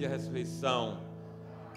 família Ressurreição.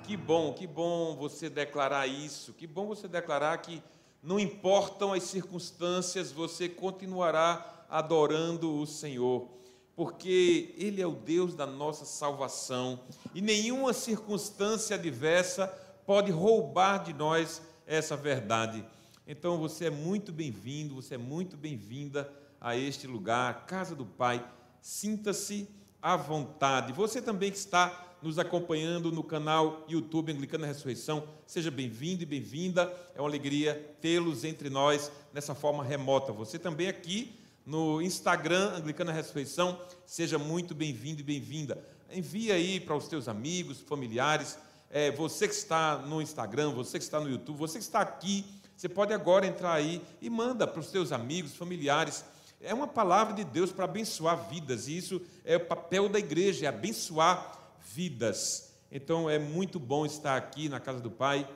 Que bom, que bom você declarar isso. Que bom você declarar que não importam as circunstâncias, você continuará adorando o Senhor, porque Ele é o Deus da nossa salvação e nenhuma circunstância adversa pode roubar de nós essa verdade. Então você é muito bem-vindo, você é muito bem-vinda a este lugar, casa do Pai. Sinta-se à vontade. Você também que está nos acompanhando no canal YouTube Anglicana Ressurreição, seja bem-vindo e bem-vinda. É uma alegria tê-los entre nós nessa forma remota. Você também aqui no Instagram Anglicana Ressurreição, seja muito bem-vindo e bem-vinda. Envie aí para os teus amigos, familiares. É, você que está no Instagram, você que está no YouTube, você que está aqui, você pode agora entrar aí e manda para os teus amigos, familiares é uma palavra de Deus para abençoar vidas, e isso é o papel da igreja, é abençoar vidas. Então é muito bom estar aqui na casa do Pai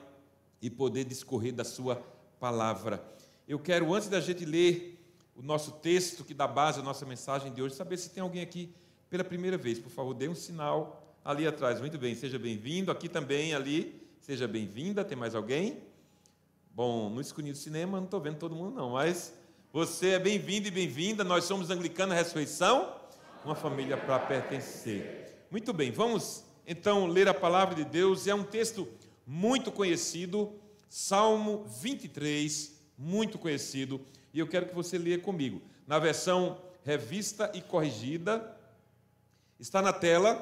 e poder discorrer da Sua palavra. Eu quero, antes da gente ler o nosso texto que dá base à nossa mensagem de hoje, saber se tem alguém aqui pela primeira vez. Por favor, dê um sinal ali atrás. Muito bem, seja bem-vindo. Aqui também, ali, seja bem-vinda. Tem mais alguém? Bom, no escurinho do cinema, não estou vendo todo mundo, não, mas você é bem-vindo e bem-vinda. Nós somos Anglicana Ressurreição, uma família para pertencer. Muito bem, vamos então ler a palavra de Deus. É um texto muito conhecido, Salmo 23, muito conhecido, e eu quero que você leia comigo. Na versão revista e corrigida, está na tela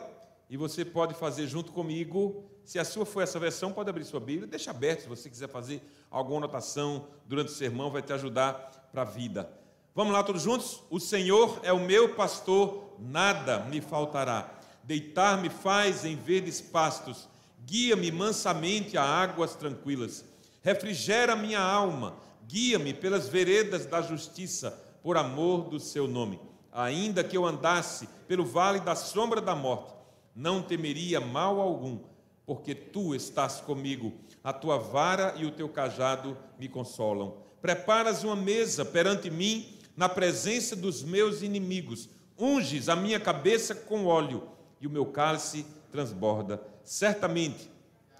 e você pode fazer junto comigo. Se a sua for essa versão, pode abrir sua Bíblia, deixa aberto se você quiser fazer alguma anotação durante o sermão, vai te ajudar para a vida. Vamos lá todos juntos? O Senhor é o meu pastor, nada me faltará. Deitar-me faz em verdes pastos, guia-me mansamente a águas tranquilas. Refrigera minha alma, guia-me pelas veredas da justiça, por amor do seu nome. Ainda que eu andasse pelo vale da sombra da morte, não temeria mal algum, porque tu estás comigo, a tua vara e o teu cajado me consolam. Preparas uma mesa perante mim na presença dos meus inimigos. Unges a minha cabeça com óleo e o meu cálice transborda. Certamente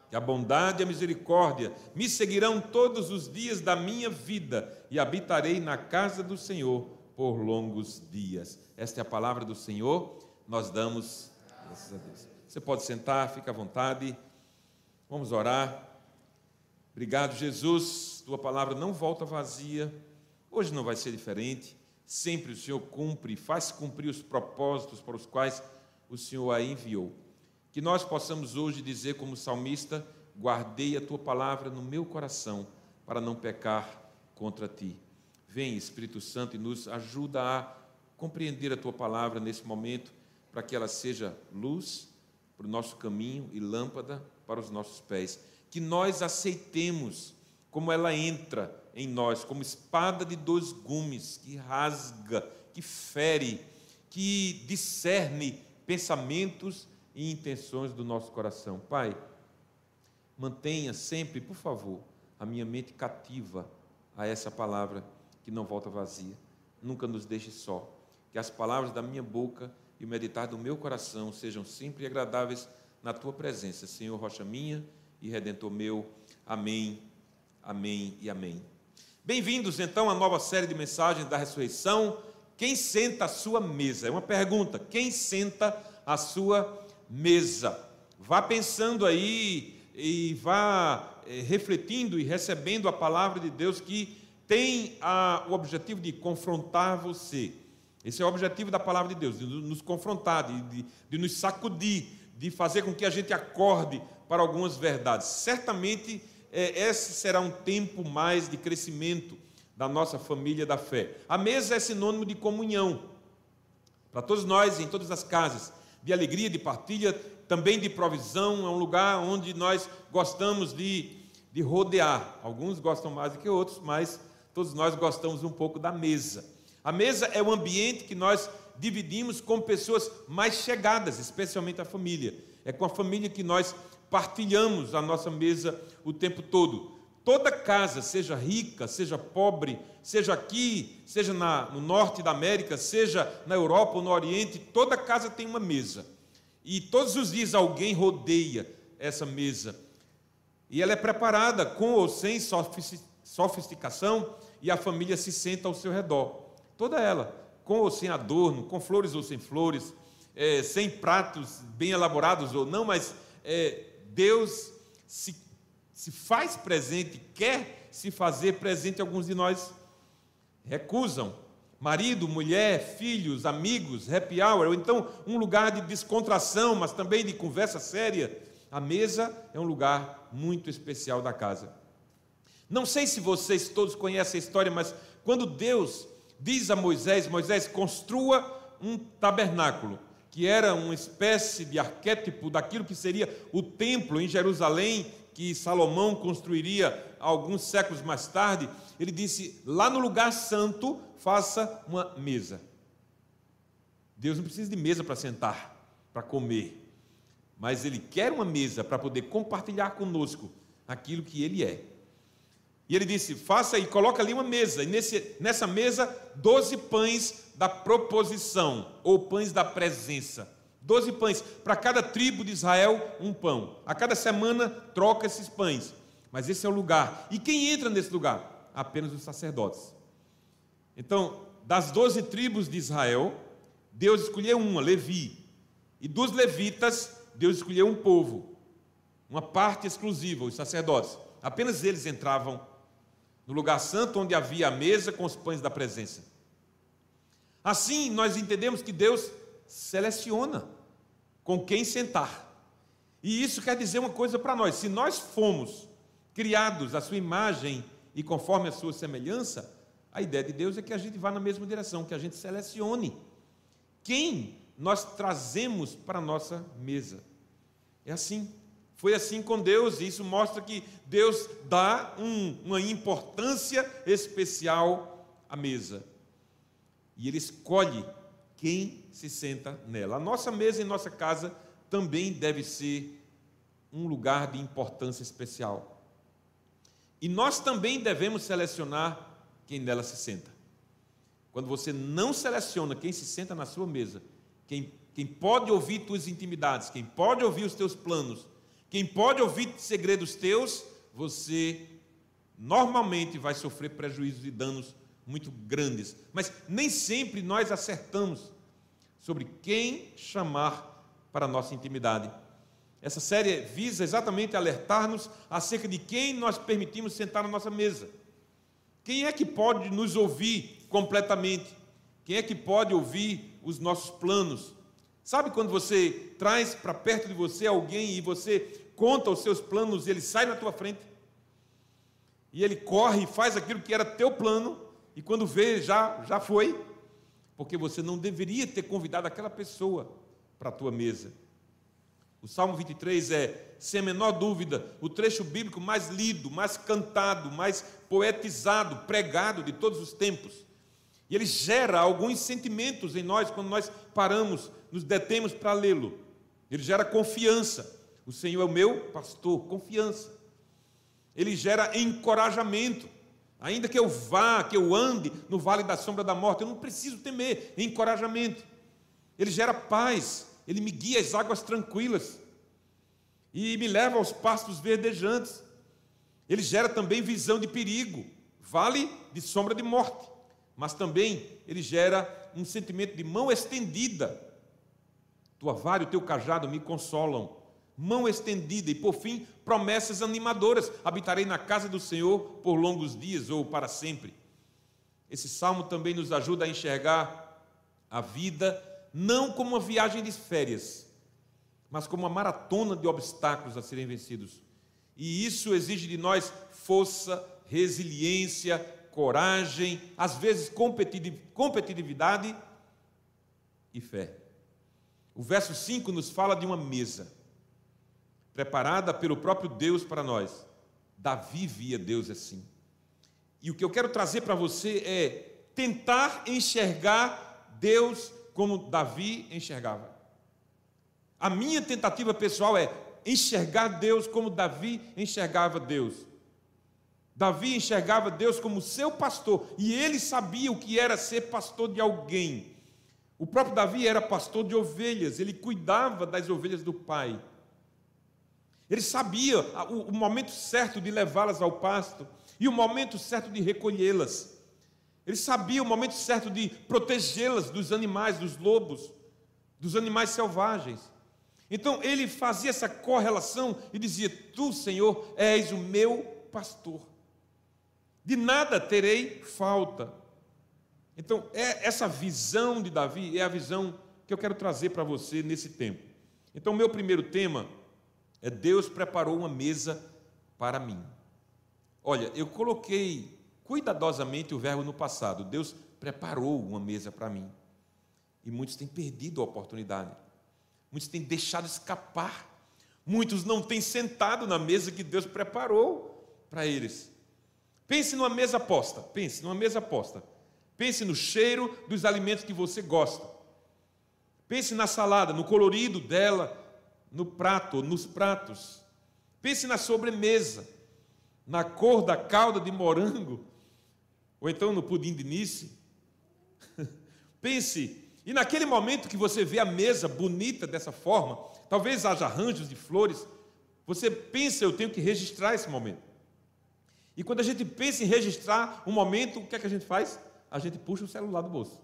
que a bondade e a misericórdia me seguirão todos os dias da minha vida e habitarei na casa do Senhor por longos dias. Esta é a palavra do Senhor. Nós damos graças a Deus. Você pode sentar, fica à vontade. Vamos orar. Obrigado, Jesus tua palavra não volta vazia. Hoje não vai ser diferente. Sempre o Senhor cumpre, faz cumprir os propósitos para os quais o Senhor a enviou. Que nós possamos hoje dizer, como salmista, guardei a tua palavra no meu coração para não pecar contra ti. Vem, Espírito Santo, e nos ajuda a compreender a tua palavra nesse momento, para que ela seja luz para o nosso caminho e lâmpada para os nossos pés. Que nós aceitemos como ela entra em nós, como espada de dois gumes, que rasga, que fere, que discerne pensamentos e intenções do nosso coração. Pai, mantenha sempre, por favor, a minha mente cativa a essa palavra que não volta vazia. Nunca nos deixe só. Que as palavras da minha boca e o meditar do meu coração sejam sempre agradáveis na tua presença, Senhor, rocha minha e redentor meu. Amém Amém e amém. Bem-vindos então à nova série de mensagens da ressurreição. Quem senta à sua mesa? É uma pergunta. Quem senta à sua mesa? Vá pensando aí e vá é, refletindo e recebendo a palavra de Deus que tem a, o objetivo de confrontar você. Esse é o objetivo da palavra de Deus, de nos confrontar, de, de, de nos sacudir, de fazer com que a gente acorde para algumas verdades. Certamente é, esse será um tempo mais de crescimento da nossa família da fé. A mesa é sinônimo de comunhão. Para todos nós, em todas as casas, de alegria, de partilha, também de provisão, é um lugar onde nós gostamos de, de rodear. Alguns gostam mais do que outros, mas todos nós gostamos um pouco da mesa. A mesa é o ambiente que nós dividimos com pessoas mais chegadas, especialmente a família. É com a família que nós partilhamos a nossa mesa o tempo todo. Toda casa, seja rica, seja pobre, seja aqui, seja na, no norte da América, seja na Europa ou no Oriente, toda casa tem uma mesa. E todos os dias alguém rodeia essa mesa. E ela é preparada com ou sem sofisticação e a família se senta ao seu redor. Toda ela, com ou sem adorno, com flores ou sem flores, é, sem pratos bem elaborados ou não, mas é, Deus se, se faz presente, quer se fazer presente. Alguns de nós recusam. Marido, mulher, filhos, amigos, happy hour, ou então um lugar de descontração, mas também de conversa séria. A mesa é um lugar muito especial da casa. Não sei se vocês todos conhecem a história, mas quando Deus diz a Moisés: Moisés, construa um tabernáculo, que era uma espécie de arquétipo daquilo que seria o templo em Jerusalém, que Salomão construiria alguns séculos mais tarde. Ele disse: lá no lugar santo, faça uma mesa. Deus não precisa de mesa para sentar, para comer, mas Ele quer uma mesa para poder compartilhar conosco aquilo que Ele é. E ele disse: faça e coloca ali uma mesa, e nesse, nessa mesa, doze pães da proposição, ou pães da presença. Doze pães, para cada tribo de Israel, um pão. A cada semana troca esses pães. Mas esse é o lugar. E quem entra nesse lugar? Apenas os sacerdotes. Então, das doze tribos de Israel, Deus escolheu uma, Levi. E dos levitas, Deus escolheu um povo, uma parte exclusiva, os sacerdotes. Apenas eles entravam no lugar santo onde havia a mesa com os pães da presença. Assim, nós entendemos que Deus seleciona com quem sentar. E isso quer dizer uma coisa para nós: se nós fomos criados à sua imagem e conforme a sua semelhança, a ideia de Deus é que a gente vá na mesma direção, que a gente selecione quem nós trazemos para a nossa mesa. É assim. Foi assim com Deus, e isso mostra que Deus dá um, uma importância especial à mesa. E Ele escolhe quem se senta nela. A nossa mesa em nossa casa também deve ser um lugar de importância especial. E nós também devemos selecionar quem nela se senta. Quando você não seleciona quem se senta na sua mesa, quem, quem pode ouvir tuas intimidades, quem pode ouvir os teus planos, quem pode ouvir segredos teus, você normalmente vai sofrer prejuízos e danos muito grandes. Mas nem sempre nós acertamos sobre quem chamar para a nossa intimidade. Essa série visa exatamente alertar-nos acerca de quem nós permitimos sentar na nossa mesa. Quem é que pode nos ouvir completamente? Quem é que pode ouvir os nossos planos? Sabe quando você traz para perto de você alguém e você conta os seus planos e ele sai na tua frente? E ele corre e faz aquilo que era teu plano e quando vê já já foi, porque você não deveria ter convidado aquela pessoa para a tua mesa. O Salmo 23 é, sem a menor dúvida, o trecho bíblico mais lido, mais cantado, mais poetizado, pregado de todos os tempos. E ele gera alguns sentimentos em nós quando nós paramos, nos detemos para lê-lo. Ele gera confiança. O Senhor é o meu pastor, confiança. Ele gera encorajamento. Ainda que eu vá, que eu ande no vale da sombra da morte, eu não preciso temer, encorajamento. Ele gera paz, ele me guia às águas tranquilas e me leva aos pastos verdejantes. Ele gera também visão de perigo, vale de sombra de morte mas também ele gera um sentimento de mão estendida. Tua vara e o teu cajado me consolam. Mão estendida e, por fim, promessas animadoras. Habitarei na casa do Senhor por longos dias ou para sempre. Esse salmo também nos ajuda a enxergar a vida não como uma viagem de férias, mas como uma maratona de obstáculos a serem vencidos. E isso exige de nós força, resiliência, coragem, às vezes competitividade e fé. O verso 5 nos fala de uma mesa preparada pelo próprio Deus para nós. Davi via Deus assim. E o que eu quero trazer para você é tentar enxergar Deus como Davi enxergava. A minha tentativa pessoal é enxergar Deus como Davi enxergava Deus. Davi enxergava Deus como seu pastor e ele sabia o que era ser pastor de alguém. O próprio Davi era pastor de ovelhas, ele cuidava das ovelhas do pai. Ele sabia o, momento certo de levá-las ao pasto e o momento certo de recolhê-las. Ele sabia o momento certo de protegê-las dos animais, dos lobos, dos animais selvagens. Então ele fazia essa correlação e dizia: Tu, Senhor, és o meu pastor. De nada terei falta. Então, é essa visão de Davi é a visão que eu quero trazer para você nesse tempo. Então, meu primeiro tema é Deus preparou uma mesa para mim. Olha, eu coloquei cuidadosamente o verbo no passado. Deus preparou uma mesa para mim. E muitos têm perdido a oportunidade. Muitos têm deixado escapar. Muitos não têm sentado na mesa que Deus preparou para eles. Pense numa mesa posta. Pense numa mesa posta. Pense no cheiro dos alimentos que você gosta. Pense na salada, no colorido dela, no prato, nos pratos. Pense na sobremesa, na cor da calda de morango, ou então no pudim de nice. Pense, e naquele momento que você vê a mesa bonita dessa forma, talvez haja arranjos de flores, você pensa, eu tenho que registrar esse momento. E quando a gente pensa em registrar um momento, o que é que a gente faz? A gente puxa o celular do bolso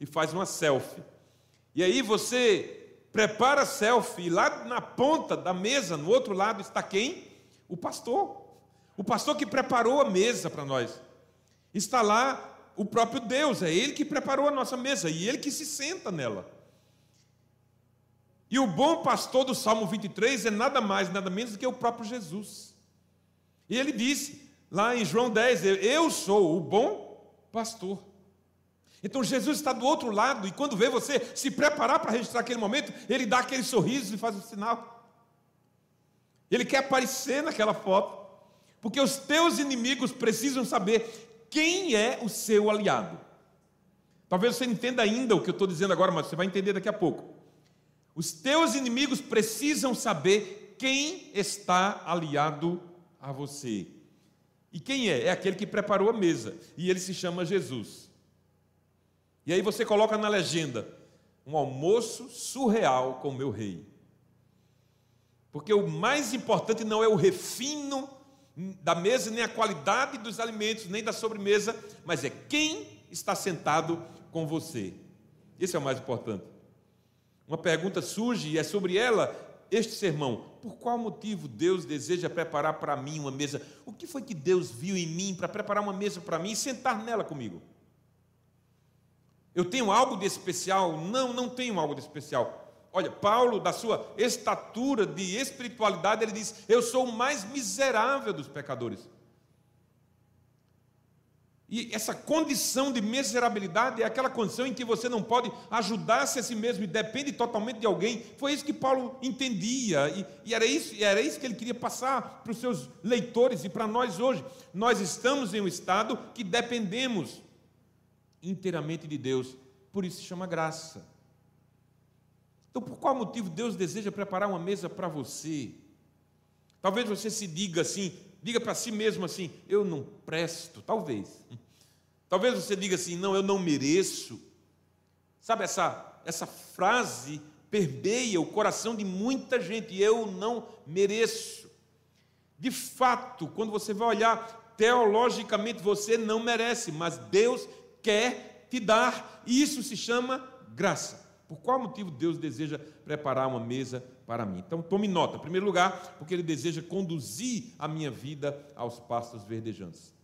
e faz uma selfie. E aí você prepara selfie, lá na ponta da mesa, no outro lado, está quem? O pastor. O pastor que preparou a mesa para nós. Está lá o próprio Deus, é Ele que preparou a nossa mesa e Ele que se senta nela. E o bom pastor do Salmo 23 é nada mais, nada menos do que o próprio Jesus. E ele disse lá em João 10: Eu sou o bom pastor. Então Jesus está do outro lado e quando vê você se preparar para registrar aquele momento, ele dá aquele sorriso e faz o sinal. Ele quer aparecer naquela foto, porque os teus inimigos precisam saber quem é o seu aliado. Talvez você entenda ainda o que eu estou dizendo agora, mas você vai entender daqui a pouco. Os teus inimigos precisam saber quem está aliado a você. E quem é? É aquele que preparou a mesa. E ele se chama Jesus. E aí você coloca na legenda: um almoço surreal com o meu rei. Porque o mais importante não é o refino da mesa, nem a qualidade dos alimentos, nem da sobremesa, mas é quem está sentado com você. Esse é o mais importante. Uma pergunta surge e é sobre ela este sermão. Por qual motivo Deus deseja preparar para mim uma mesa? O que foi que Deus viu em mim para preparar uma mesa para mim e sentar nela comigo? Eu tenho algo de especial? Não, não tenho algo de especial. Olha, Paulo, da sua estatura de espiritualidade, ele diz: Eu sou o mais miserável dos pecadores. E essa condição de miserabilidade é aquela condição em que você não pode ajudar-se a si mesmo e depende totalmente de alguém. Foi isso que Paulo entendia e, e era, isso, era isso que ele queria passar para os seus leitores e para nós hoje. Nós estamos em um estado que dependemos inteiramente de Deus. Por isso se chama graça. Então, por qual motivo Deus deseja preparar uma mesa para você? Talvez você se diga assim, diga para si mesmo assim: eu não presto, talvez. Talvez você diga assim: não, eu não mereço. Sabe essa essa frase permeia o coração de muita gente, eu não mereço. De fato, quando você vai olhar teologicamente, você não merece, mas Deus quer te dar. E isso se chama graça. Por qual motivo Deus deseja preparar uma mesa para mim? Então, tome nota. Em primeiro lugar, porque Ele deseja conduzir a minha vida aos pastos verdejantes.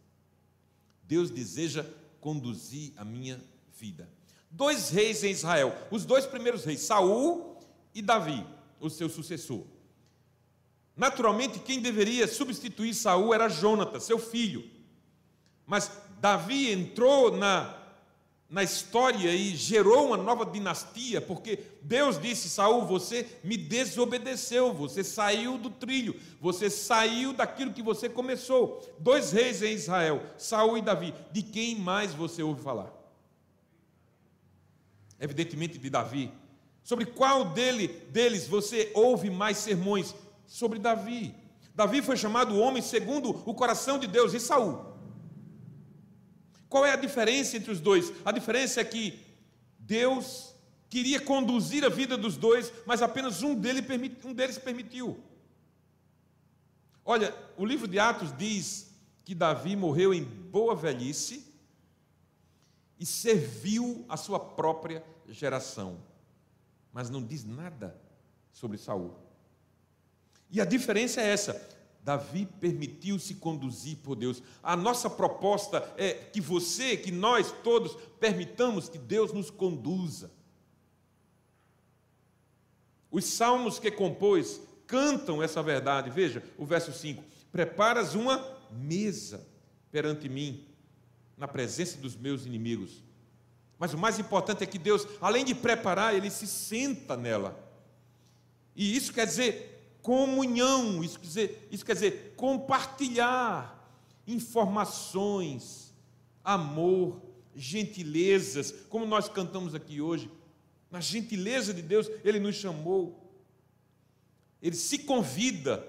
Deus deseja conduzir a minha vida. Dois reis em Israel, os dois primeiros reis, Saul e Davi, o seu sucessor. Naturalmente, quem deveria substituir Saul era Jonatas, seu filho. Mas Davi entrou na, na história e gerou uma nova dinastia, porque Deus disse: Saul, você me desobedeceu, você saiu do trilho, você saiu daquilo que você começou. Dois reis em Israel, Saul e Davi. De quem mais você ouve falar? Evidentemente de Davi. Sobre qual dele, deles você ouve mais sermões? Sobre Davi. Davi foi chamado homem segundo o coração de Deus, e Saul qual é a diferença entre os dois? A diferença é que Deus queria conduzir a vida dos dois, mas apenas um, um deles permitiu. Olha, o livro de Atos diz que Davi morreu em boa velhice e serviu a sua própria geração, mas não diz nada sobre Saul. E a diferença é essa: Davi permitiu-se conduzir por Deus. A nossa proposta é que você, que nós todos, permitamos que Deus nos conduza. Os salmos que compôs cantam essa verdade. Veja o verso 5: Preparas uma mesa perante mim, na presença dos meus inimigos. Mas o mais importante é que Deus, além de preparar, ele se senta nela. E isso quer dizer comunhão, isso quer dizer, isso quer dizer compartilhar informações, amor, gentilezas, como nós cantamos aqui hoje. Na gentileza de Deus, Ele nos chamou. Ele se convida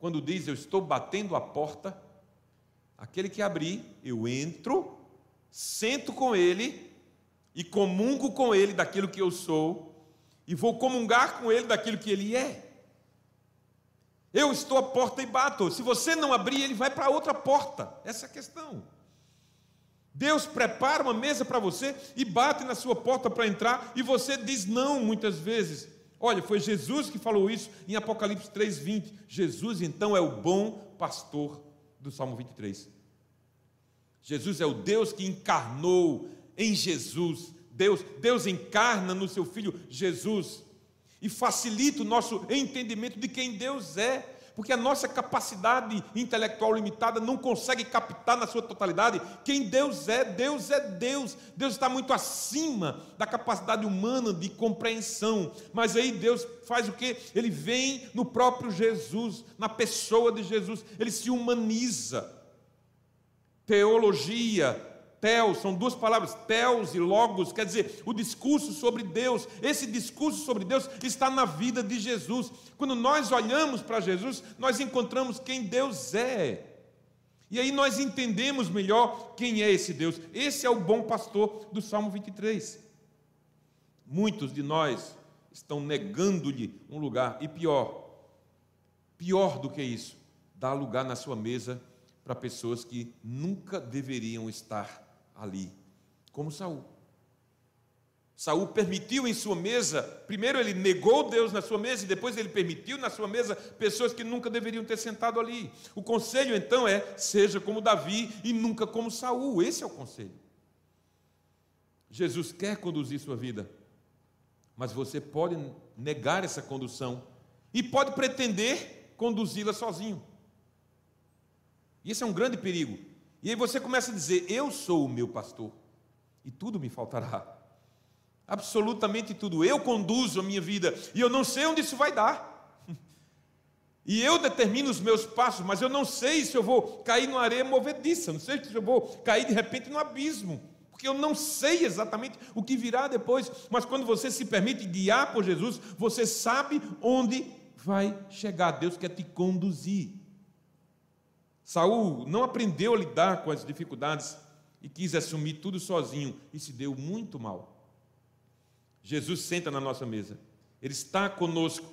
quando diz: Eu estou batendo a porta. Aquele que abrir, eu entro, sento com Ele e comungo com Ele daquilo que eu sou, e vou comungar com Ele daquilo que Ele é. Eu estou à porta e bato. Se você não abrir, ele vai para outra porta. Essa é a questão. Deus prepara uma mesa para você e bate na sua porta para entrar e você diz não muitas vezes. Olha, foi Jesus que falou isso em Apocalipse 3:20. Jesus então é o bom pastor do Salmo 23. Jesus é o Deus que encarnou em Jesus. Deus, Deus encarna no seu filho Jesus e facilita o nosso entendimento de quem Deus é, porque a nossa capacidade intelectual limitada não consegue captar na sua totalidade quem Deus é. Deus é Deus. Deus está muito acima da capacidade humana de compreensão. Mas aí Deus faz o que? Ele vem no próprio Jesus, na pessoa de Jesus, ele se humaniza. Teologia, Teos, são duas palavras, Teos e Logos, quer dizer, o discurso sobre Deus. Esse discurso sobre Deus está na vida de Jesus. Quando nós olhamos para Jesus, nós encontramos quem Deus é. E aí nós entendemos melhor quem é esse Deus. Esse é o bom pastor do Salmo 23. Muitos de nós estão negando-lhe um lugar, e pior, pior do que isso, dar lugar na sua mesa para pessoas que nunca deveriam estar ali, como Saul. Saul permitiu em sua mesa, primeiro ele negou Deus na sua mesa e depois ele permitiu na sua mesa pessoas que nunca deveriam ter sentado ali. O conselho então é: seja como Davi e nunca como Saul. Esse é o conselho. Jesus quer conduzir sua vida, mas você pode negar essa condução e pode pretender conduzi-la sozinho. E esse é um grande perigo. E aí você começa a dizer: Eu sou o meu pastor, e tudo me faltará. Absolutamente tudo. Eu conduzo a minha vida, e eu não sei onde isso vai dar. E eu determino os meus passos, mas eu não sei se eu vou cair numa areia movediça, não sei se eu vou cair de repente no abismo, porque eu não sei exatamente o que virá depois. Mas quando você se permite guiar por Jesus, você sabe onde vai chegar. Deus quer te conduzir. Saul não aprendeu a lidar com as dificuldades e quis assumir tudo sozinho e se deu muito mal. Jesus senta na nossa mesa, Ele está conosco,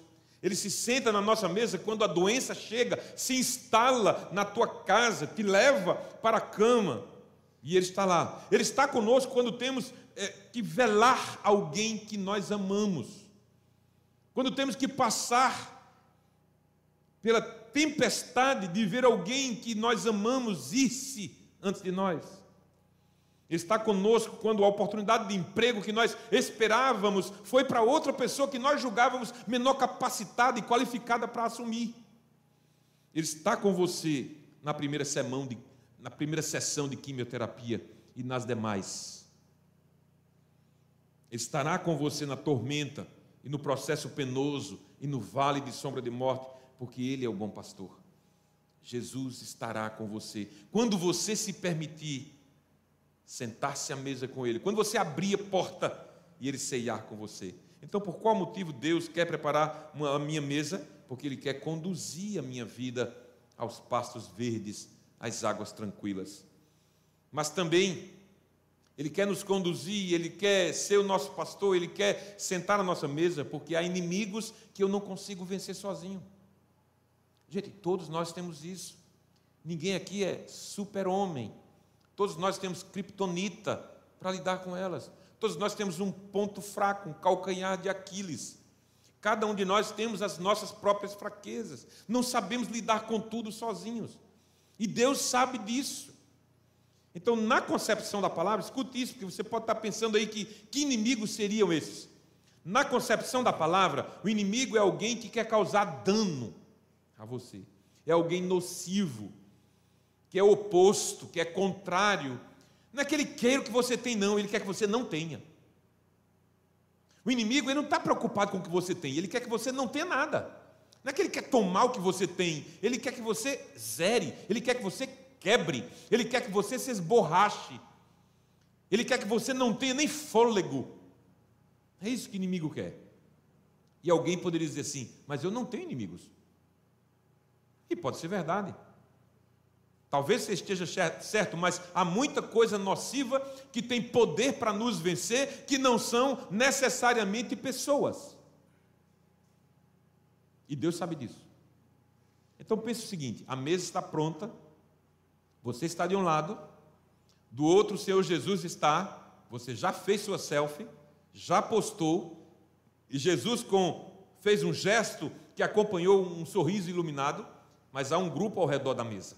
Ele se senta na nossa mesa quando a doença chega, se instala na tua casa, te leva para a cama e Ele está lá. Ele está conosco quando temos é, que velar alguém que nós amamos, quando temos que passar pela tempestade de ver alguém que nós amamos ir-se antes de nós. Está conosco quando a oportunidade de emprego que nós esperávamos foi para outra pessoa que nós julgávamos menor capacitada e qualificada para assumir. Ele está com você na primeira, semana de, na primeira sessão de quimioterapia e nas demais. Ele estará com você na tormenta e no processo penoso e no vale de sombra de morte porque Ele é o bom pastor. Jesus estará com você. Quando você se permitir sentar-se à mesa com Ele, quando você abrir a porta e Ele ceiar com você. Então, por qual motivo Deus quer preparar uma, a minha mesa? Porque Ele quer conduzir a minha vida aos pastos verdes, às águas tranquilas. Mas também Ele quer nos conduzir, ele quer ser o nosso pastor, ele quer sentar na nossa mesa, porque há inimigos que eu não consigo vencer sozinho. Gente, todos nós temos isso. Ninguém aqui é super-homem. Todos nós temos criptonita para lidar com elas. Todos nós temos um ponto fraco, um calcanhar de Aquiles. Cada um de nós temos as nossas próprias fraquezas. Não sabemos lidar com tudo sozinhos. E Deus sabe disso. Então, na concepção da palavra, escute isso, porque você pode estar pensando aí que, que inimigos seriam esses. Na concepção da palavra, o inimigo é alguém que quer causar dano a você, é alguém nocivo, que é oposto, que é contrário. Não é que ele queira o que você tem, não, ele quer que você não tenha. O inimigo ele não está preocupado com o que você tem, ele quer que você não tenha nada. Não é que ele quer tomar o que você tem, ele quer que você zere, ele quer que você quebre, Ele quer que você se esborrache, Ele quer que você não tenha nem fôlego. É isso que o inimigo quer. E alguém poderia dizer assim: Mas eu não tenho inimigos. E pode ser verdade. Talvez você esteja certo, mas há muita coisa nociva que tem poder para nos vencer, que não são necessariamente pessoas. E Deus sabe disso. Então pense o seguinte: a mesa está pronta, você está de um lado, do outro o Senhor Jesus está, você já fez sua selfie, já postou, e Jesus com, fez um gesto que acompanhou um sorriso iluminado, mas há um grupo ao redor da mesa.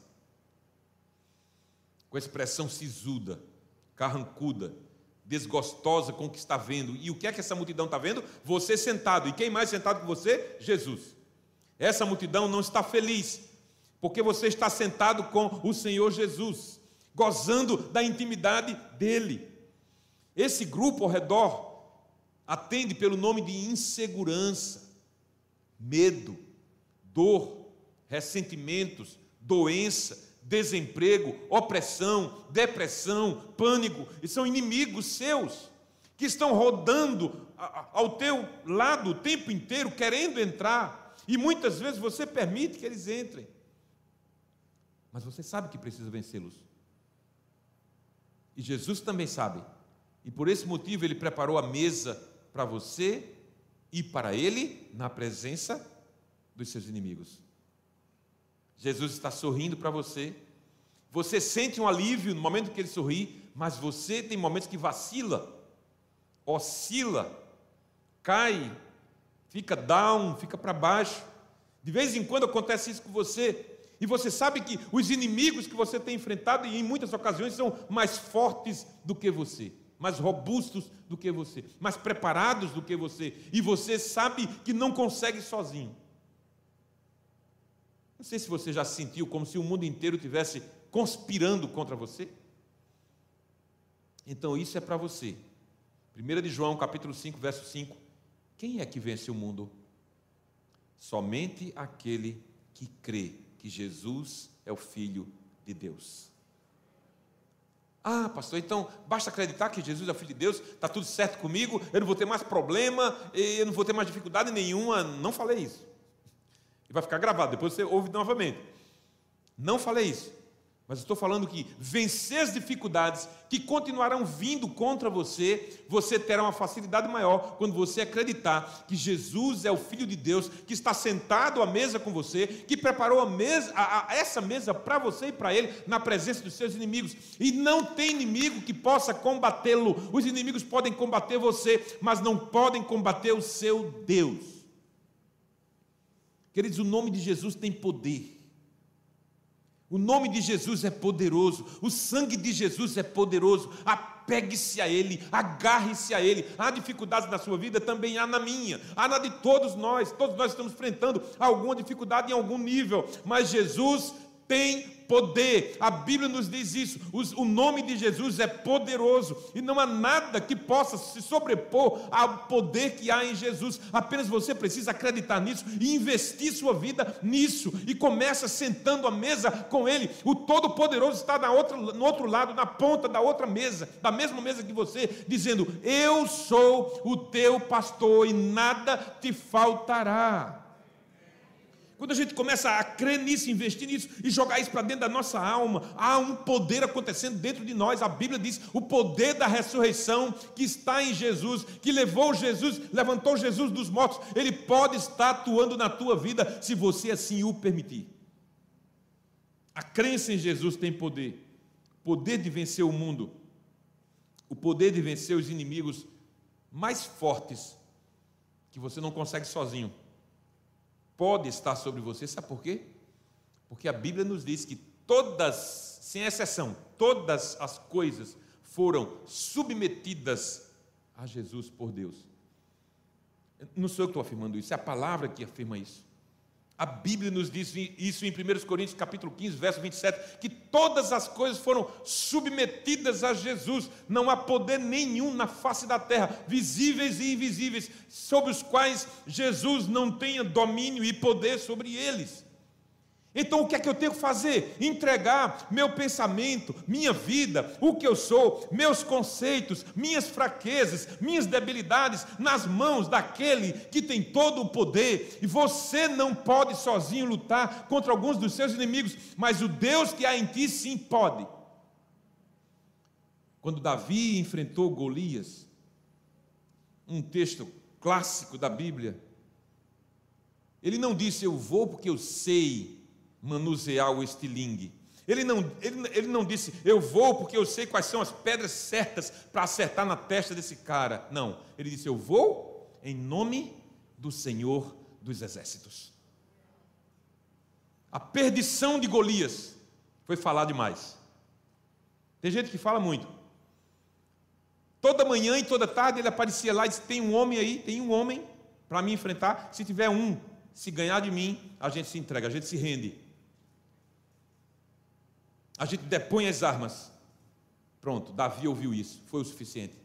Com expressão sisuda, carrancuda, desgostosa com o que está vendo. E o que é que essa multidão está vendo? Você sentado. E quem mais sentado com você? Jesus. Essa multidão não está feliz, porque você está sentado com o Senhor Jesus, gozando da intimidade dele. Esse grupo ao redor atende pelo nome de insegurança, medo, dor, ressentimentos, doença, desemprego, opressão, depressão, pânico, e são inimigos seus que estão rodando ao teu lado o tempo inteiro querendo entrar, e muitas vezes você permite que eles entrem mas você sabe que precisa vencê-los. E Jesus também sabe. E por esse motivo ele preparou a mesa para você e para ele na presença dos seus inimigos. Jesus está sorrindo para você. Você sente um alívio no momento que ele sorri, mas você tem momentos que vacila, oscila, cai, fica down, fica para baixo. De vez em quando acontece isso com você. E você sabe que os inimigos que você tem enfrentado, e em muitas ocasiões, são mais fortes do que você, mais robustos do que você, mais preparados do que você, e você sabe que não consegue sozinho. Não sei se você já sentiu como se o mundo inteiro tivesse conspirando contra você. Então isso é para você. 1 de João, capítulo 5, verso 5. Quem é que vence o mundo? Somente aquele que crê que Jesus é o Filho de Deus. Ah, pastor, então basta acreditar que Jesus é o Filho de Deus, está tudo certo comigo, eu não vou ter mais problema, eu não vou ter mais dificuldade nenhuma. Não falei isso. E vai ficar gravado, depois você ouve novamente. Não falei isso. Mas estou falando que vencer as dificuldades que continuarão vindo contra você, você terá uma facilidade maior quando você acreditar que Jesus é o Filho de Deus, que está sentado à mesa com você, que preparou a mesa, a, a, essa mesa para você e para ele, na presença dos seus inimigos. E não tem inimigo que possa combatê-lo. Os inimigos podem combater você, mas não podem combater o seu Deus. Queridos, o nome de Jesus tem poder. O nome de Jesus é poderoso, o sangue de Jesus é poderoso. Apegue-se a Ele, agarre-se a Ele. Há dificuldades na sua vida, também há na minha, há na de todos nós. Todos nós estamos enfrentando alguma dificuldade em algum nível, mas Jesus tem poder. A Bíblia nos diz isso. O nome de Jesus é poderoso e não há nada que possa se sobrepor ao poder que há em Jesus. Apenas você precisa acreditar nisso e investir sua vida nisso e começa sentando à mesa com Ele. O Todo-Poderoso está na outra, no outro lado, na ponta da outra mesa, da mesma mesa que você, dizendo: Eu sou o teu pastor e nada te faltará. Quando a gente começa a crer nisso, investir nisso e jogar isso para dentro da nossa alma, há um poder acontecendo dentro de nós. A Bíblia diz o poder da ressurreição que está em Jesus, que levou Jesus, levantou Jesus dos mortos, ele pode estar atuando na tua vida se você assim o permitir. A crença em Jesus tem poder poder de vencer o mundo, o poder de vencer os inimigos mais fortes que você não consegue sozinho pode estar sobre você, sabe por quê? Porque a Bíblia nos diz que todas, sem exceção, todas as coisas foram submetidas a Jesus por Deus. Não sou eu que estou afirmando isso, é a palavra que afirma isso. A Bíblia nos diz isso em 1 Coríntios capítulo 15, verso 27, que todas as coisas foram submetidas a Jesus. Não há poder nenhum na face da terra, visíveis e invisíveis, sobre os quais Jesus não tenha domínio e poder sobre eles. Então o que é que eu tenho que fazer? Entregar meu pensamento, minha vida, o que eu sou, meus conceitos, minhas fraquezas, minhas debilidades nas mãos daquele que tem todo o poder. E você não pode sozinho lutar contra alguns dos seus inimigos, mas o Deus que há em ti sim pode. Quando Davi enfrentou Golias, um texto clássico da Bíblia, ele não disse eu vou porque eu sei manusear o estilingue. Ele não, ele, ele não disse, eu vou porque eu sei quais são as pedras certas para acertar na testa desse cara. Não. Ele disse, eu vou em nome do Senhor dos Exércitos. A perdição de Golias foi falar demais. Tem gente que fala muito. Toda manhã e toda tarde ele aparecia lá e disse: Tem um homem aí, tem um homem para me enfrentar. Se tiver um, se ganhar de mim, a gente se entrega, a gente se rende a gente depõe as armas. Pronto, Davi ouviu isso, foi o suficiente.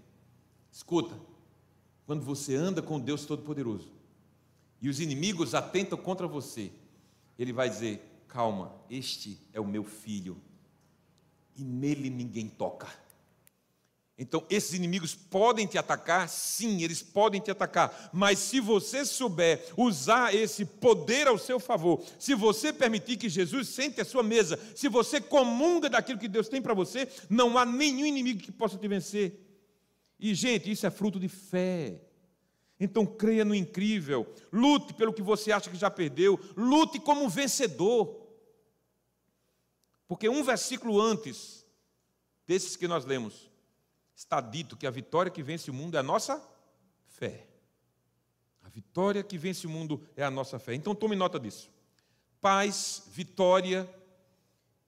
Escuta, quando você anda com Deus Todo-Poderoso e os inimigos atentam contra você, ele vai dizer: calma, este é o meu filho e nele ninguém toca. Então, esses inimigos podem te atacar? Sim, eles podem te atacar. Mas se você souber usar esse poder ao seu favor, se você permitir que Jesus sente a sua mesa, se você comunga daquilo que Deus tem para você, não há nenhum inimigo que possa te vencer. E, gente, isso é fruto de fé. Então, creia no incrível. Lute pelo que você acha que já perdeu. Lute como vencedor. Porque um versículo antes desses que nós lemos, está dito que a vitória que vence o mundo é a nossa fé. A vitória que vence o mundo é a nossa fé. Então tome nota disso. Paz, vitória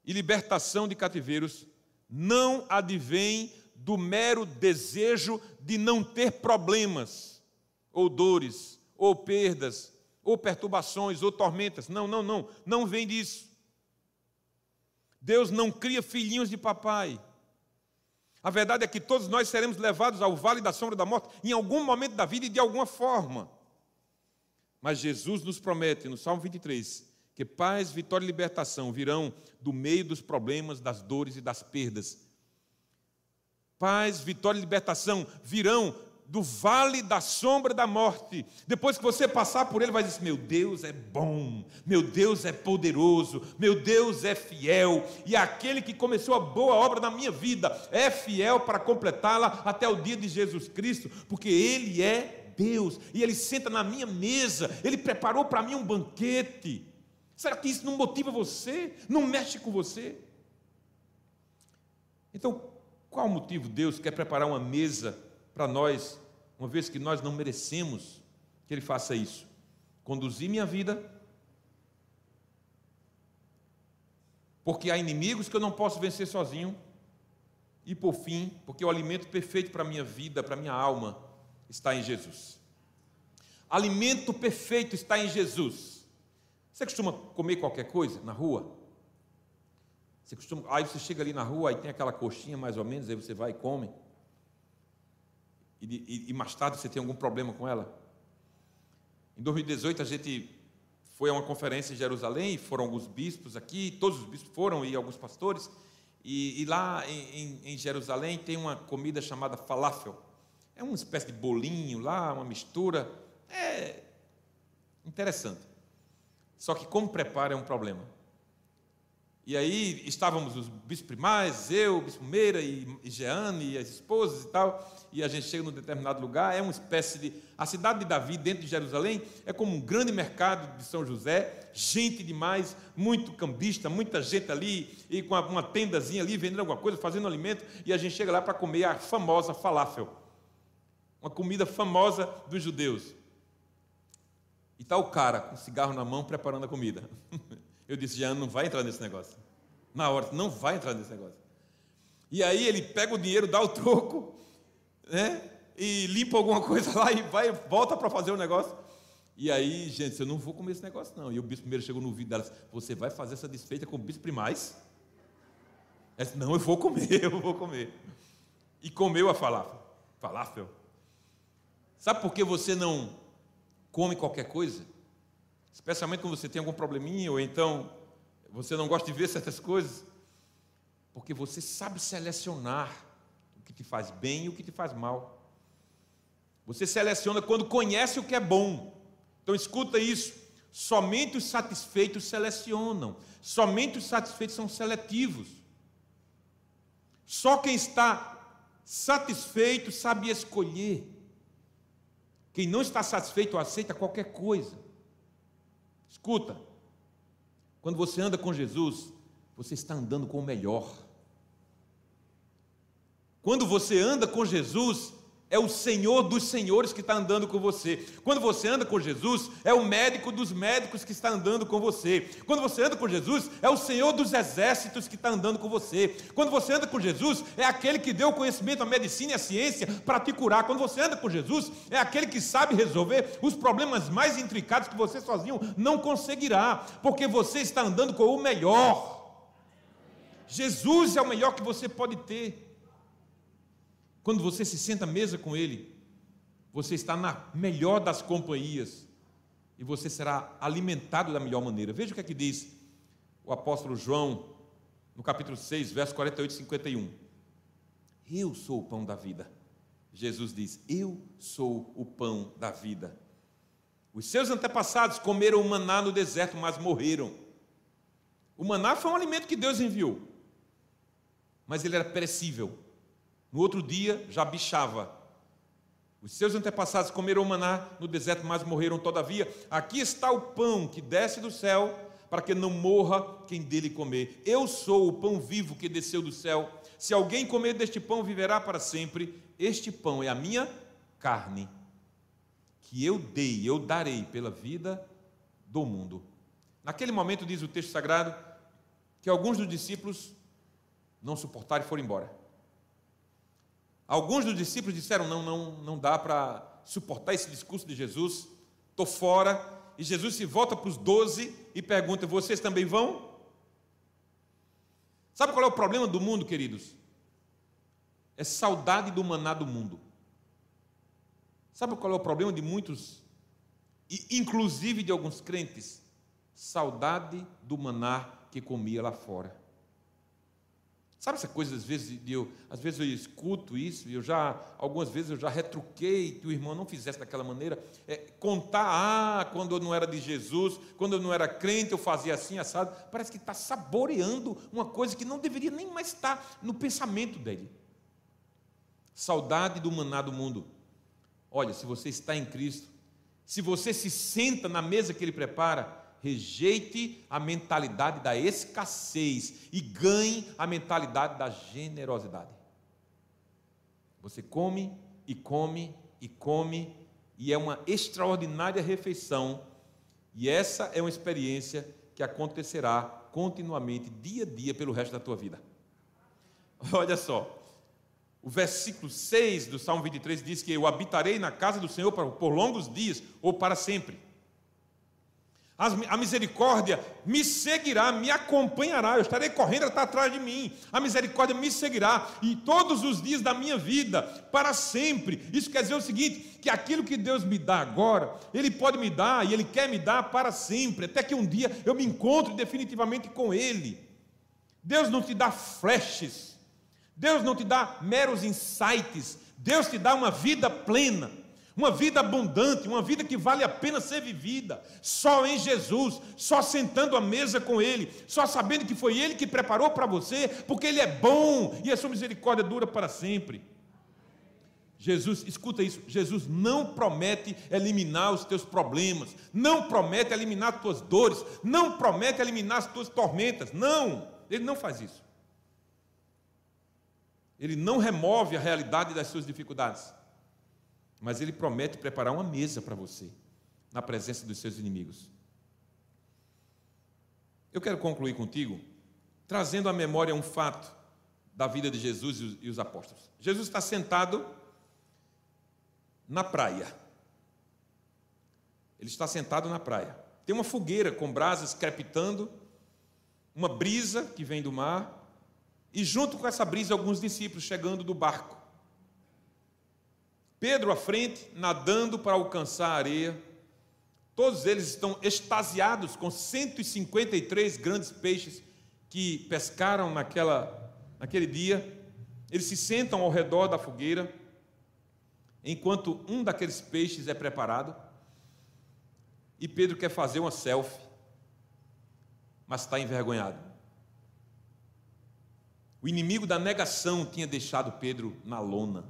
e libertação de cativeiros não advém do mero desejo de não ter problemas, ou dores, ou perdas, ou perturbações, ou tormentas. Não, não, não, não vem disso. Deus não cria filhinhos de papai. A verdade é que todos nós seremos levados ao vale da sombra da morte em algum momento da vida e de alguma forma. Mas Jesus nos promete no Salmo 23 que paz, vitória e libertação virão do meio dos problemas, das dores e das perdas. Paz, vitória e libertação virão do vale da sombra da morte. Depois que você passar por ele, vai dizer: Meu Deus é bom, meu Deus é poderoso, meu Deus é fiel, e aquele que começou a boa obra na minha vida é fiel para completá-la até o dia de Jesus Cristo, porque Ele é Deus e Ele senta na minha mesa, Ele preparou para mim um banquete. Será que isso não motiva você? Não mexe com você? Então, qual o motivo Deus quer preparar uma mesa? Para nós, uma vez que nós não merecemos que Ele faça isso. Conduzir minha vida, porque há inimigos que eu não posso vencer sozinho, e por fim, porque o alimento perfeito para a minha vida, para a minha alma, está em Jesus. Alimento perfeito está em Jesus. Você costuma comer qualquer coisa na rua? Você costuma, aí você chega ali na rua, aí tem aquela coxinha mais ou menos, aí você vai e come e, e, e mais tarde você tem algum problema com ela? Em 2018 a gente foi a uma conferência em Jerusalém, foram alguns bispos aqui, todos os bispos foram e alguns pastores, e, e lá em, em, Jerusalém tem uma comida chamada falafel. É uma espécie de bolinho lá, uma mistura. É interessante. Só que como prepara é um problema. E aí estávamos os bispos primais, eu, o bispo Meira e, e Jeane e as esposas e tal, e a gente chega num determinado lugar, é uma espécie de. A cidade de Davi, dentro de Jerusalém, é como um grande mercado de São José, gente demais, muito cambista, muita gente ali, e com uma tendazinha ali, vendendo alguma coisa, fazendo alimento, e a gente chega lá para comer a famosa falafel, uma comida famosa dos judeus. E está o cara com cigarro na mão preparando a comida. Eu disse, Jean, não vai entrar nesse negócio. Na hora, não vai entrar nesse negócio. E aí ele pega o dinheiro, dá o troco, né? E limpa alguma coisa lá e vai, volta para fazer o negócio. E aí, gente, eu não vou comer esse negócio, não. E o bispo primeiro chegou no vídeo dela, você vai fazer essa desfeita com o bispo primais? Ela disse, não, eu vou comer, eu vou comer. E comeu a falafel. Falafel. Sabe por que você não come qualquer coisa? especialmente quando você tem algum probleminha, ou então você não gosta de ver certas coisas, porque você sabe selecionar que te faz bem e o que te faz mal. Você seleciona quando conhece o que é bom. Então escuta isso. Somente os satisfeitos selecionam. Somente os satisfeitos são seletivos. Só quem está satisfeito sabe escolher. Quem não está satisfeito aceita qualquer coisa. Escuta, quando você anda com Jesus, você está andando com o melhor. Quando você anda com Jesus, é o Senhor dos senhores que está andando com você. Quando você anda com Jesus, é o médico dos médicos que está andando com você. Quando você anda com Jesus, é o Senhor dos exércitos que está andando com você. Quando você anda com Jesus, é aquele que deu o conhecimento, a medicina e a ciência para te curar. Quando você anda com Jesus, é aquele que sabe resolver os problemas mais intricados que você sozinho não conseguirá, porque você está andando com o melhor. Jesus é o melhor que você pode ter. Quando você se senta à mesa com Ele, você está na melhor das companhias e você será alimentado da melhor maneira. Veja o que é que diz o apóstolo João, no capítulo 6, verso 48 e 51. Eu sou o pão da vida. Jesus diz: Eu sou o pão da vida. Os seus antepassados comeram o maná no deserto, mas morreram. O maná foi um alimento que Deus enviou, mas ele era perecível. No outro dia já bichava. Os seus antepassados comeram maná no deserto, mas morreram todavia. Aqui está o pão que desce do céu, para que não morra quem dele comer. Eu sou o pão vivo que desceu do céu. Se alguém comer deste pão, viverá para sempre. Este pão é a minha carne, que eu dei, eu darei pela vida do mundo. Naquele momento, diz o texto sagrado, que alguns dos discípulos não suportaram e foram embora. Alguns dos discípulos disseram: não, não, não dá para suportar esse discurso de Jesus, estou fora. E Jesus se volta para os doze e pergunta: vocês também vão? Sabe qual é o problema do mundo, queridos? É saudade do maná do mundo. Sabe qual é o problema de muitos, e inclusive de alguns crentes? Saudade do maná que comia lá fora. Sabe essa coisa, às vezes, de eu, às vezes eu escuto isso, e eu já, algumas vezes eu já retruquei que o irmão não fizesse daquela maneira. É, contar, ah, quando eu não era de Jesus, quando eu não era crente, eu fazia assim, assado. Parece que está saboreando uma coisa que não deveria nem mais estar no pensamento dele. Saudade do maná do mundo. Olha, se você está em Cristo, se você se senta na mesa que ele prepara, Rejeite a mentalidade da escassez e ganhe a mentalidade da generosidade. Você come e come e come, e é uma extraordinária refeição, e essa é uma experiência que acontecerá continuamente, dia a dia, pelo resto da tua vida. Olha só, o versículo 6 do Salmo 23 diz que eu habitarei na casa do Senhor por longos dias ou para sempre. A misericórdia me seguirá, me acompanhará. Eu estarei correndo, está atrás de mim. A misericórdia me seguirá e todos os dias da minha vida, para sempre. Isso quer dizer o seguinte: que aquilo que Deus me dá agora, Ele pode me dar e Ele quer me dar para sempre, até que um dia eu me encontre definitivamente com Ele. Deus não te dá flashes, Deus não te dá meros insights, Deus te dá uma vida plena Uma vida abundante, uma vida que vale a pena ser vivida, só em Jesus, só sentando à mesa com Ele, só sabendo que foi Ele que preparou para você, porque Ele é bom e a sua misericórdia dura para sempre. Jesus, escuta isso, Jesus não promete eliminar os teus problemas, não promete eliminar as tuas dores, não promete eliminar as tuas tormentas, não, Ele não faz isso. Ele não remove a realidade das suas dificuldades mas ele promete preparar uma mesa para você, na presença dos seus inimigos. Eu quero concluir contigo, trazendo à memória um fato da vida de Jesus e os apóstolos. Jesus está sentado na praia. Ele está sentado na praia. Tem uma fogueira com brasas crepitando, uma brisa que vem do mar, e junto com essa brisa, alguns discípulos chegando do barco. Pedro à frente, nadando para alcançar a areia. Todos eles estão extasiados com 153 grandes peixes que pescaram naquela, naquele dia. Eles se sentam ao redor da fogueira, enquanto um daqueles peixes é preparado. E Pedro quer fazer uma selfie, mas está envergonhado. O inimigo da negação tinha deixado Pedro na lona.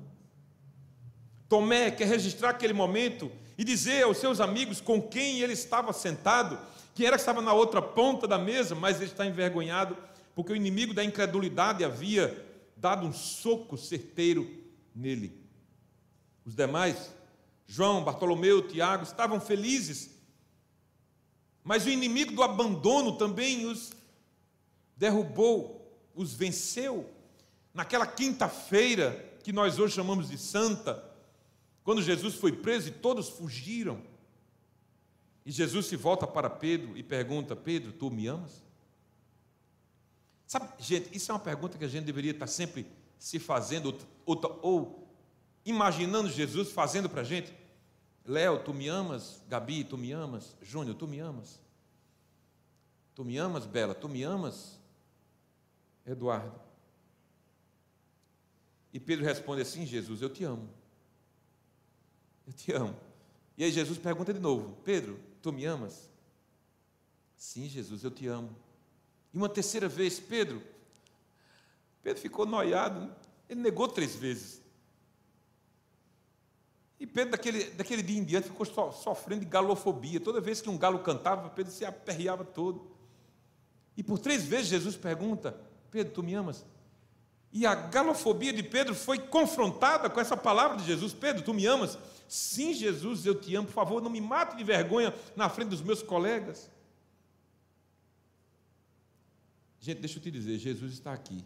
Tomé quer registrar aquele momento e dizer aos seus amigos com quem ele estava sentado, que era que estava na outra ponta da mesa, mas ele está envergonhado, porque o inimigo da incredulidade havia dado um soco certeiro nele. Os demais, João, Bartolomeu, Tiago, estavam felizes, mas o inimigo do abandono também os derrubou, os venceu. Naquela quinta-feira, que nós hoje chamamos de Santa, quando Jesus foi preso e todos fugiram, e Jesus se volta para Pedro e pergunta: Pedro, tu me amas? Sabe, gente, isso é uma pergunta que a gente deveria estar sempre se fazendo, ou, ou imaginando Jesus fazendo para a gente. Léo, tu me amas? Gabi, tu me amas? Júnior, tu me amas? Tu me amas, Bela? Tu me amas? Eduardo. E Pedro responde assim: Jesus, eu te amo. Eu te amo. E aí Jesus pergunta de novo: Pedro, tu me amas? Sim, Jesus, eu te amo. E uma terceira vez, Pedro. Pedro ficou noiado, ele negou três vezes. E Pedro, daquele, daquele dia em diante, ficou so, sofrendo de galofobia. Toda vez que um galo cantava, Pedro se aperreava todo. E por três vezes Jesus pergunta: Pedro, tu me amas? E a galofobia de Pedro foi confrontada com essa palavra de Jesus: Pedro, tu me amas? Sim, Jesus, eu te amo, por favor, não me mate de vergonha na frente dos meus colegas. Gente, deixa eu te dizer, Jesus está aqui.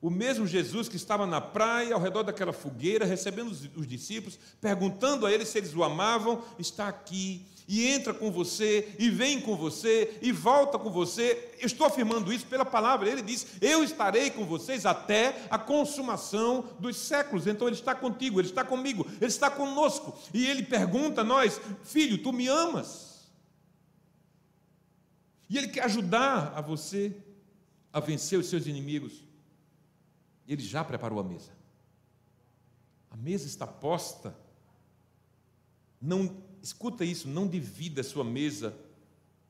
O mesmo Jesus que estava na praia, ao redor daquela fogueira, recebendo os, os discípulos, perguntando a eles se eles o amavam, está aqui e entra com você, e vem com você, e volta com você. Eu estou afirmando isso pela palavra. Ele diz: Eu estarei com vocês até a consumação dos séculos. Então Ele está contigo, Ele está comigo, Ele está conosco. E Ele pergunta a nós: Filho, tu me amas? E Ele quer ajudar a você a vencer os seus inimigos. Ele já preparou a mesa. A mesa está posta. Não escuta isso, não divida a sua mesa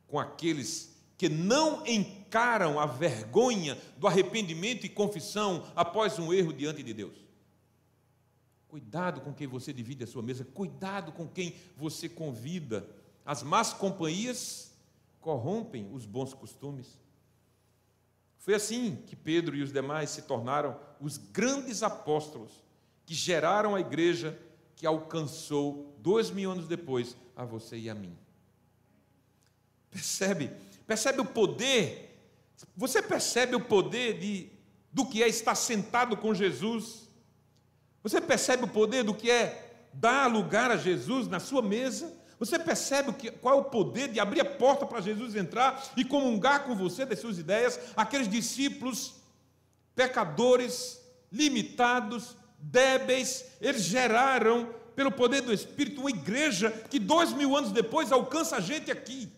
com aqueles que não encaram a vergonha do arrependimento e confissão após um erro diante de Deus. Cuidado com quem você divide a sua mesa, cuidado com quem você convida. As más companhias corrompem os bons costumes. Foi assim que Pedro e os demais se tornaram os grandes apóstolos que geraram a igreja que alcançou dois mil anos depois a você e a mim. Percebe? Percebe o poder? Você percebe o poder de, do que é estar sentado com Jesus? Você percebe o poder do que é dar lugar a Jesus na sua mesa? Você percebe que, qual é o poder de abrir a porta para Jesus entrar e comungar com você das suas ideias? Aqueles discípulos pecadores, limitados, débeis, eles geraram, pelo poder do Espírito, uma igreja que dois mil anos depois alcança a gente aqui.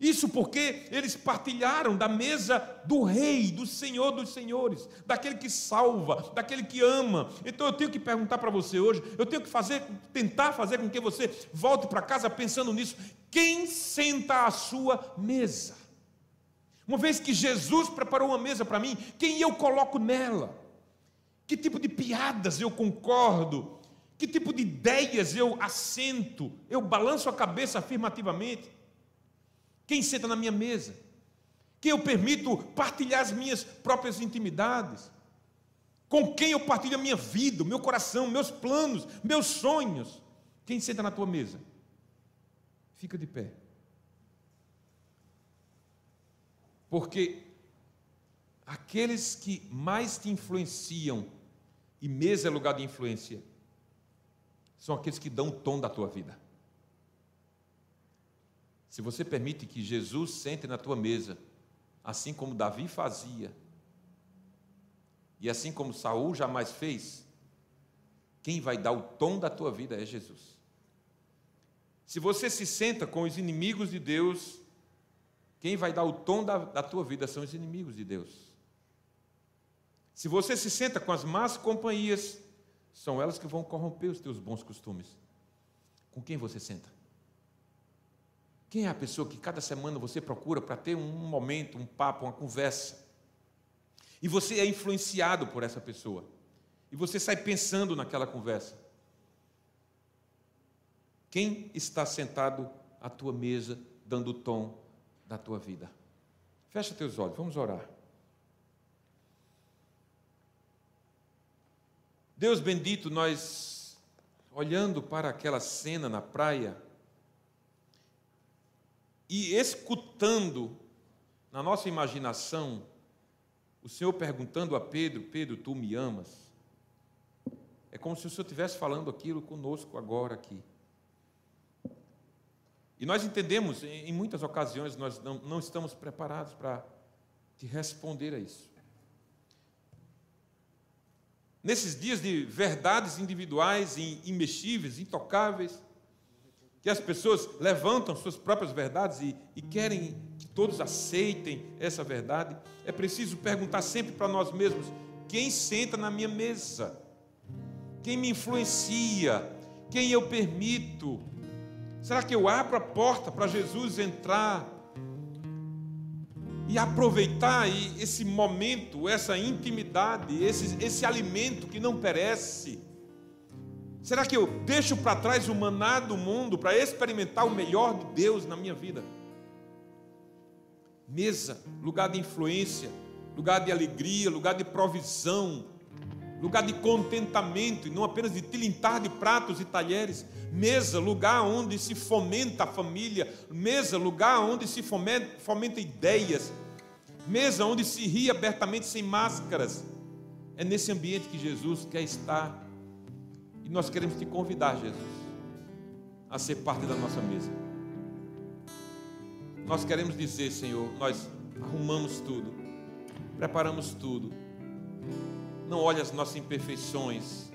Isso porque eles partilharam da mesa do Rei, do Senhor dos Senhores, daquele que salva, daquele que ama. Então eu tenho que perguntar para você hoje, eu tenho que fazer, tentar fazer com que você volte para casa pensando nisso. Quem senta à sua mesa? Uma vez que Jesus preparou uma mesa para mim, quem eu coloco nela? Que tipo de piadas eu concordo? Que tipo de ideias eu assento? Eu balanço a cabeça afirmativamente? Quem senta na minha mesa? Quem eu permito partilhar as minhas próprias intimidades? Com quem eu partilho a minha vida, o meu coração, meus planos, meus sonhos? Quem senta na tua mesa? Fica de pé. Porque aqueles que mais te influenciam, e mesa é lugar de influência, são aqueles que dão o tom da tua vida. Se você permite que Jesus sente na tua mesa, assim como Davi fazia, e assim como Saul jamais fez, quem vai dar o tom da tua vida é Jesus. Se você se senta com os inimigos de Deus, quem vai dar o tom da, da tua vida são os inimigos de Deus. Se você se senta com as más companhias, são elas que vão corromper os teus bons costumes. Com quem você senta? Quem é a pessoa que cada semana você procura para ter um momento, um papo, uma conversa? E você é influenciado por essa pessoa. E você sai pensando naquela conversa. Quem está sentado à tua mesa, dando o tom da tua vida? Fecha teus olhos, vamos orar. Deus bendito, nós olhando para aquela cena na praia, e escutando na nossa imaginação o Senhor perguntando a Pedro: Pedro, tu me amas? É como se o Senhor estivesse falando aquilo conosco agora aqui. E nós entendemos, em muitas ocasiões, nós não, não estamos preparados para te responder a isso. Nesses dias de verdades individuais, imexíveis, intocáveis, que as pessoas levantam suas próprias verdades e, e querem que todos aceitem essa verdade, é preciso perguntar sempre para nós mesmos: quem senta na minha mesa? Quem me influencia? Quem eu permito? Será que eu abro a porta para Jesus entrar e aproveitar esse momento, essa intimidade, esse, esse alimento que não perece? Será que eu deixo para trás o maná do mundo para experimentar o melhor de Deus na minha vida? Mesa, lugar de influência, lugar de alegria, lugar de provisão, lugar de contentamento e não apenas de tilintar de pratos e talheres. Mesa, lugar onde se fomenta a família. Mesa, lugar onde se fomenta, fomenta ideias. Mesa onde se ri abertamente sem máscaras. É nesse ambiente que Jesus quer estar e nós queremos te convidar, Jesus, a ser parte da nossa mesa. Nós queremos dizer, Senhor, nós arrumamos tudo, preparamos tudo. Não olha as nossas imperfeições,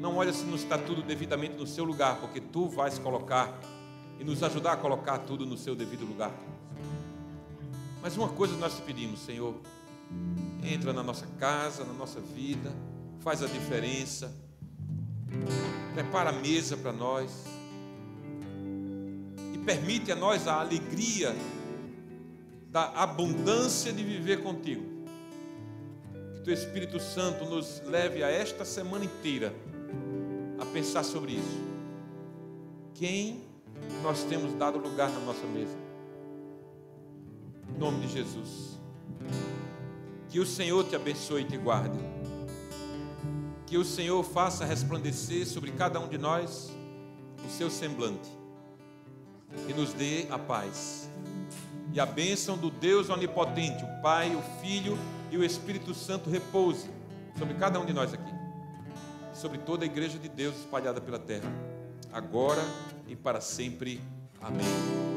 não olha se não está tudo devidamente no seu lugar, porque tu vais colocar e nos ajudar a colocar tudo no seu devido lugar. Mas uma coisa nós te pedimos, Senhor, entra na nossa casa, na nossa vida, faz a diferença prepara a mesa para nós e permite a nós a alegria da abundância de viver contigo. Teu Espírito Santo nos leve a esta semana inteira a pensar sobre isso. Quem nós temos dado lugar na nossa mesa? Em nome de Jesus. Que o Senhor te abençoe e te guarde que o Senhor faça resplandecer sobre cada um de nós o seu semblante e nos dê a paz. E a bênção do Deus Onipotente, o Pai, o Filho e o Espírito Santo repouse sobre cada um de nós aqui, sobre toda a igreja de Deus espalhada pela terra, agora e para sempre. Amém.